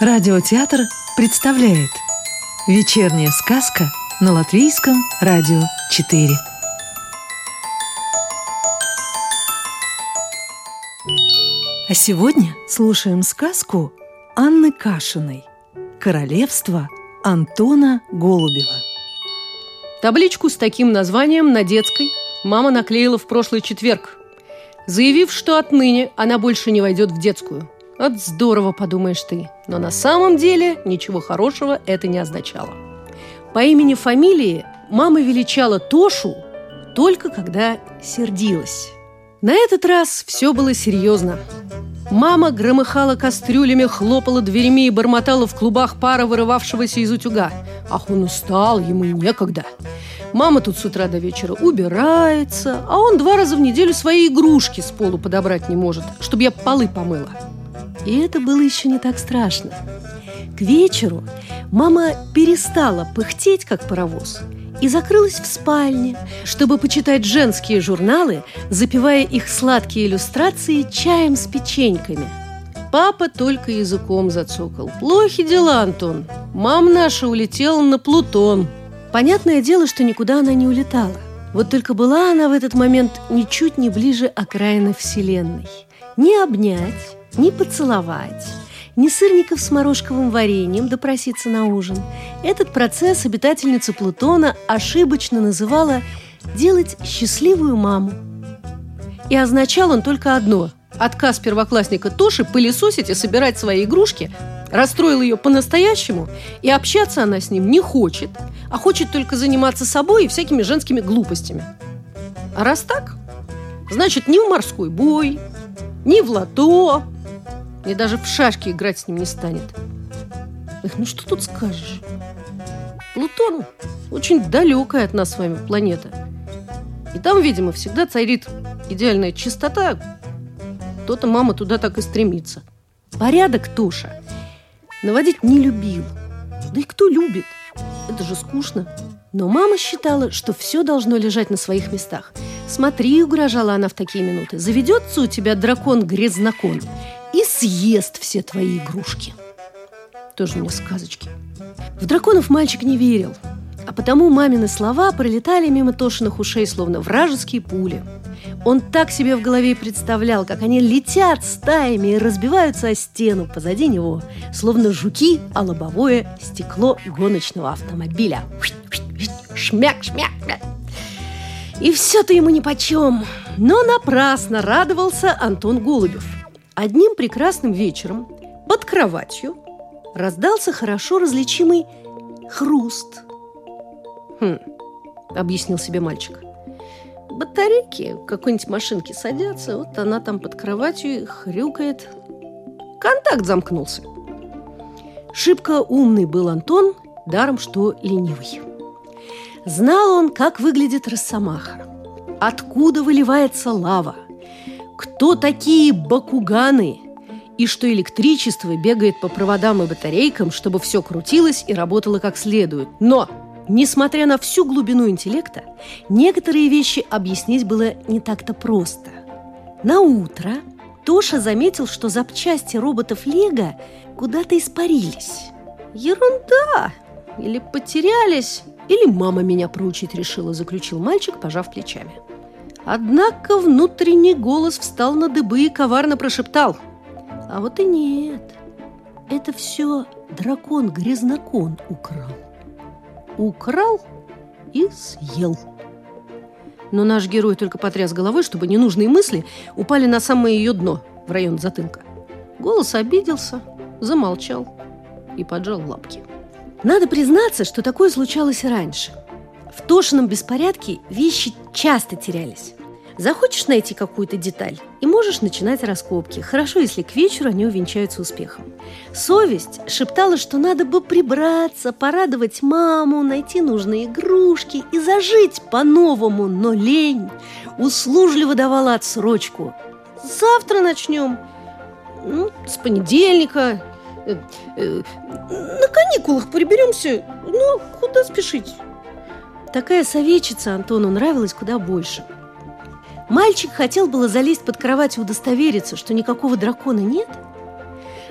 Радиотеатр представляет Вечерняя сказка на Латвийском радио 4 А сегодня слушаем сказку Анны Кашиной «Королевство Антона Голубева» Табличку с таким названием на детской мама наклеила в прошлый четверг, заявив, что отныне она больше не войдет в детскую. От здорово, подумаешь ты. Но на самом деле ничего хорошего это не означало. По имени-фамилии мама величала Тошу только когда сердилась. На этот раз все было серьезно. Мама громыхала кастрюлями, хлопала дверями и бормотала в клубах пара, вырывавшегося из утюга. Ах, он устал, ему некогда. Мама тут с утра до вечера убирается, а он два раза в неделю свои игрушки с полу подобрать не может, чтобы я полы помыла. И это было еще не так страшно. К вечеру мама перестала пыхтеть, как паровоз, и закрылась в спальне, чтобы почитать женские журналы, запивая их сладкие иллюстрации чаем с печеньками. Папа только языком зацокал. «Плохи дела, Антон. Мама наша улетела на Плутон». Понятное дело, что никуда она не улетала. Вот только была она в этот момент ничуть не ближе окраины Вселенной. Не обнять, не поцеловать, ни сырников с морожковым вареньем допроситься на ужин. Этот процесс обитательница Плутона ошибочно называла «делать счастливую маму». И означал он только одно – отказ первоклассника Тоши пылесосить и собирать свои игрушки расстроил ее по-настоящему, и общаться она с ним не хочет, а хочет только заниматься собой и всякими женскими глупостями. А раз так, значит, ни в морской бой, ни в лото, и даже в шашки играть с ним не станет. Эх, ну что тут скажешь? Плутон очень далекая от нас с вами планета. И там, видимо, всегда царит идеальная чистота. То-то мама туда так и стремится. Порядок Тоша наводить не любил. Да и кто любит? Это же скучно. Но мама считала, что все должно лежать на своих местах. Смотри, угрожала она в такие минуты, заведется у тебя дракон-грязнокон и съест все твои игрушки. Тоже мне сказочки. В драконов мальчик не верил, а потому мамины слова пролетали мимо Тошиных ушей, словно вражеские пули. Он так себе в голове представлял, как они летят стаями и разбиваются о стену позади него, словно жуки о лобовое стекло гоночного автомобиля. Шмяк, шмяк, шмяк. И все-то ему нипочем. Но напрасно радовался Антон Голубев – Одним прекрасным вечером под кроватью раздался хорошо различимый хруст. «Хм», — объяснил себе мальчик. «Батарейки какой-нибудь машинки садятся, вот она там под кроватью хрюкает. Контакт замкнулся». Шибко умный был Антон, даром что ленивый. Знал он, как выглядит росомаха, откуда выливается лава – кто такие бакуганы и что электричество бегает по проводам и батарейкам, чтобы все крутилось и работало как следует. Но, несмотря на всю глубину интеллекта, некоторые вещи объяснить было не так-то просто. На утро Тоша заметил, что запчасти роботов Лего куда-то испарились. Ерунда! Или потерялись, или мама меня проучить решила, заключил мальчик, пожав плечами. Однако внутренний голос встал на дыбы и коварно прошептал. А вот и нет. Это все дракон-грязнокон украл. Украл и съел. Но наш герой только потряс головой, чтобы ненужные мысли упали на самое ее дно, в район затылка. Голос обиделся, замолчал и поджал лапки. Надо признаться, что такое случалось и раньше. В Тошином беспорядке вещи часто терялись. Захочешь найти какую-то деталь и можешь начинать раскопки. Хорошо, если к вечеру они увенчаются успехом. Совесть шептала, что надо бы прибраться, порадовать маму, найти нужные игрушки и зажить по-новому, но лень услужливо давала отсрочку. Завтра начнем. Ну, с понедельника. Э, э, на каникулах приберемся. Ну, куда спешить? Такая советчица Антону нравилась куда больше – Мальчик хотел было залезть под кровать и удостовериться, что никакого дракона нет.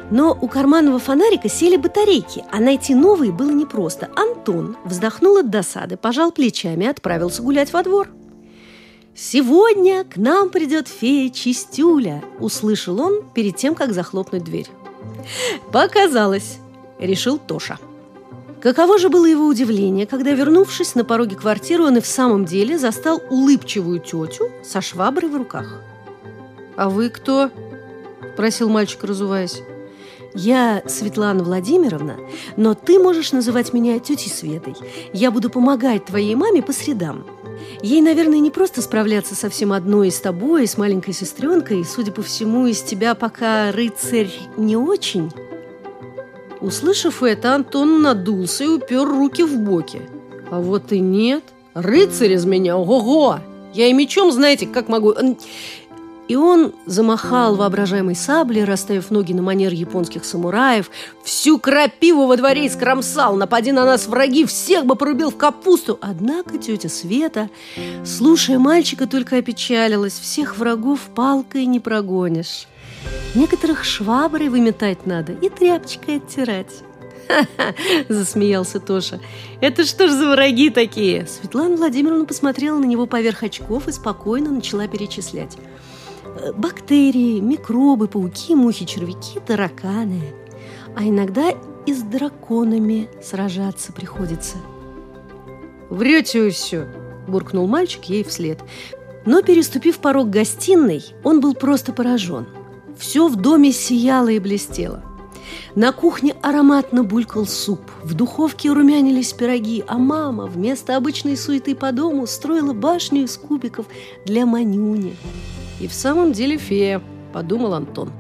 Но у карманного фонарика сели батарейки, а найти новые было непросто. Антон вздохнул от досады, пожал плечами и отправился гулять во двор. «Сегодня к нам придет фея Чистюля», – услышал он перед тем, как захлопнуть дверь. «Показалось», – решил Тоша. Каково же было его удивление, когда, вернувшись на пороге квартиры, он и в самом деле застал улыбчивую тетю со шваброй в руках. «А вы кто?» – просил мальчик, разуваясь. «Я Светлана Владимировна, но ты можешь называть меня тетей Светой. Я буду помогать твоей маме по средам. Ей, наверное, не просто справляться совсем одной с тобой, с маленькой сестренкой. Судя по всему, из тебя пока рыцарь не очень». Услышав это, Антон надулся и упер руки в боки. А вот и нет. Рыцарь из меня, ого-го! Я и мечом, знаете, как могу... И он замахал воображаемой саблей, расставив ноги на манер японских самураев. Всю крапиву во дворе искромсал. Напади на нас враги, всех бы порубил в капусту. Однако тетя Света, слушая мальчика, только опечалилась. Всех врагов палкой не прогонишь. Некоторых шваброй выметать надо и тряпочкой оттирать. «Ха-ха!» – засмеялся Тоша. «Это что ж за враги такие?» Светлана Владимировна посмотрела на него поверх очков и спокойно начала перечислять. Бактерии, микробы, пауки, мухи, червяки, тараканы. А иногда и с драконами сражаться приходится. «Врете вы все!» – буркнул мальчик ей вслед. Но, переступив порог гостиной, он был просто поражен. Все в доме сияло и блестело. На кухне ароматно булькал суп, в духовке румянились пироги, а мама вместо обычной суеты по дому строила башню из кубиков для Манюни. И в самом деле фея, подумал Антон.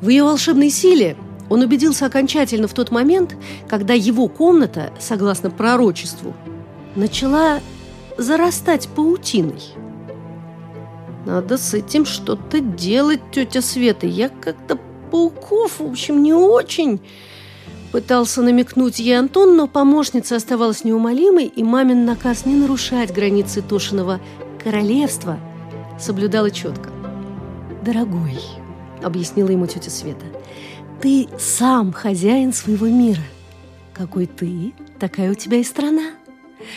В ее волшебной силе он убедился окончательно в тот момент, когда его комната, согласно пророчеству, начала зарастать паутиной. Надо с этим что-то делать, тетя Света. Я как-то пауков, в общем, не очень... Пытался намекнуть ей Антон, но помощница оставалась неумолимой, и мамин наказ не нарушать границы Тошиного королевства соблюдала четко. «Дорогой», — объяснила ему тетя Света, — «ты сам хозяин своего мира. Какой ты, такая у тебя и страна.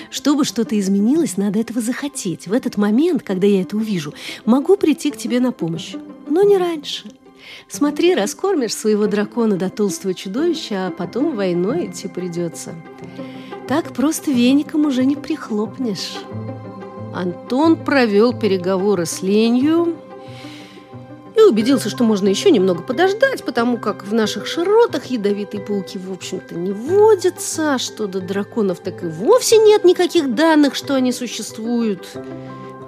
Чтобы что-то изменилось, надо этого захотеть. В этот момент, когда я это увижу, могу прийти к тебе на помощь, но не раньше. Смотри, раскормишь своего дракона до толстого чудовища, а потом войной идти придется. Так просто веником уже не прихлопнешь». Антон провел переговоры с Ленью, и убедился, что можно еще немного подождать, потому как в наших широтах ядовитые пауки, в общем-то, не водятся, а что до драконов так и вовсе нет никаких данных, что они существуют.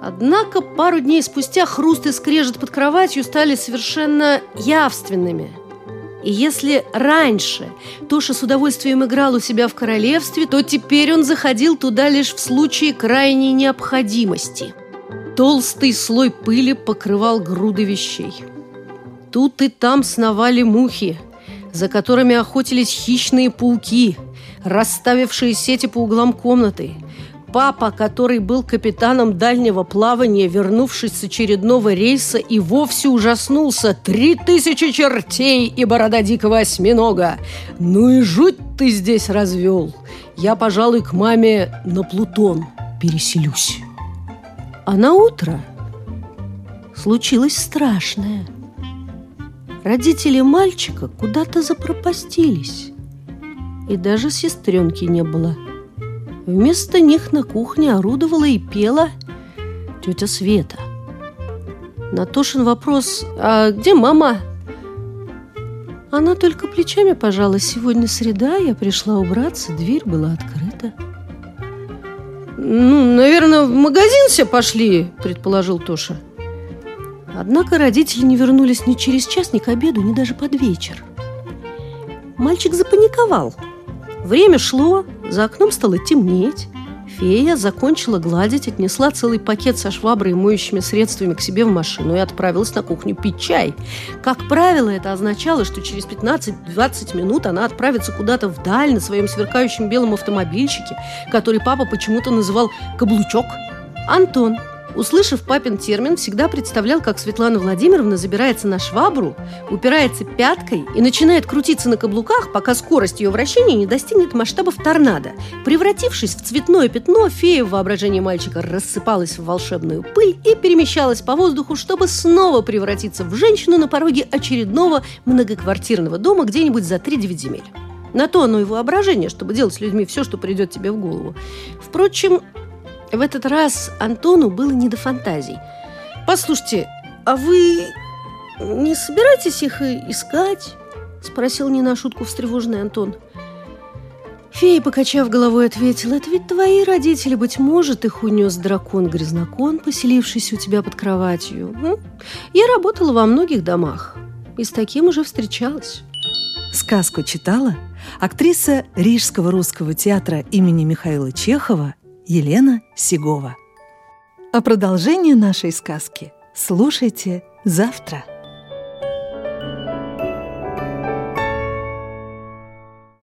Однако пару дней спустя хруст и скрежет под кроватью стали совершенно явственными. И если раньше Тоша с удовольствием играл у себя в королевстве, то теперь он заходил туда лишь в случае крайней необходимости – Толстый слой пыли покрывал груды вещей. Тут и там сновали мухи, за которыми охотились хищные пауки, расставившие сети по углам комнаты. Папа, который был капитаном дальнего плавания, вернувшись с очередного рейса, и вовсе ужаснулся. Три тысячи чертей и борода дикого осьминога. Ну и жуть ты здесь развел. Я, пожалуй, к маме на Плутон переселюсь. А на утро случилось страшное. Родители мальчика куда-то запропастились, и даже сестренки не было. Вместо них на кухне орудовала и пела тетя Света. На Тошин вопрос «А где мама?» Она только плечами пожала. Сегодня среда, я пришла убраться, дверь была открыта. «Ну, наверное, в магазин все пошли», – предположил Тоша. Однако родители не вернулись ни через час, ни к обеду, ни даже под вечер. Мальчик запаниковал. Время шло, за окном стало темнеть. Фея закончила гладить, отнесла целый пакет со шваброй и моющими средствами к себе в машину и отправилась на кухню пить чай. Как правило, это означало, что через 15-20 минут она отправится куда-то вдаль на своем сверкающем белом автомобильчике, который папа почему-то называл «каблучок». Антон услышав папин термин, всегда представлял, как Светлана Владимировна забирается на швабру, упирается пяткой и начинает крутиться на каблуках, пока скорость ее вращения не достигнет масштабов торнадо. Превратившись в цветное пятно, фея в воображении мальчика рассыпалась в волшебную пыль и перемещалась по воздуху, чтобы снова превратиться в женщину на пороге очередного многоквартирного дома где-нибудь за 3-9 земель. На то оно и воображение, чтобы делать с людьми все, что придет тебе в голову. Впрочем, в этот раз Антону было не до фантазий. «Послушайте, а вы не собираетесь их искать?» Спросил не на шутку встревоженный Антон. Фея, покачав головой, ответила, «Это ведь твои родители, быть может, их унес дракон-грязнокон, поселившийся у тебя под кроватью. Я работала во многих домах и с таким уже встречалась». Сказку читала актриса Рижского русского театра имени Михаила Чехова Елена Сигова. А продолжение нашей сказки слушайте завтра.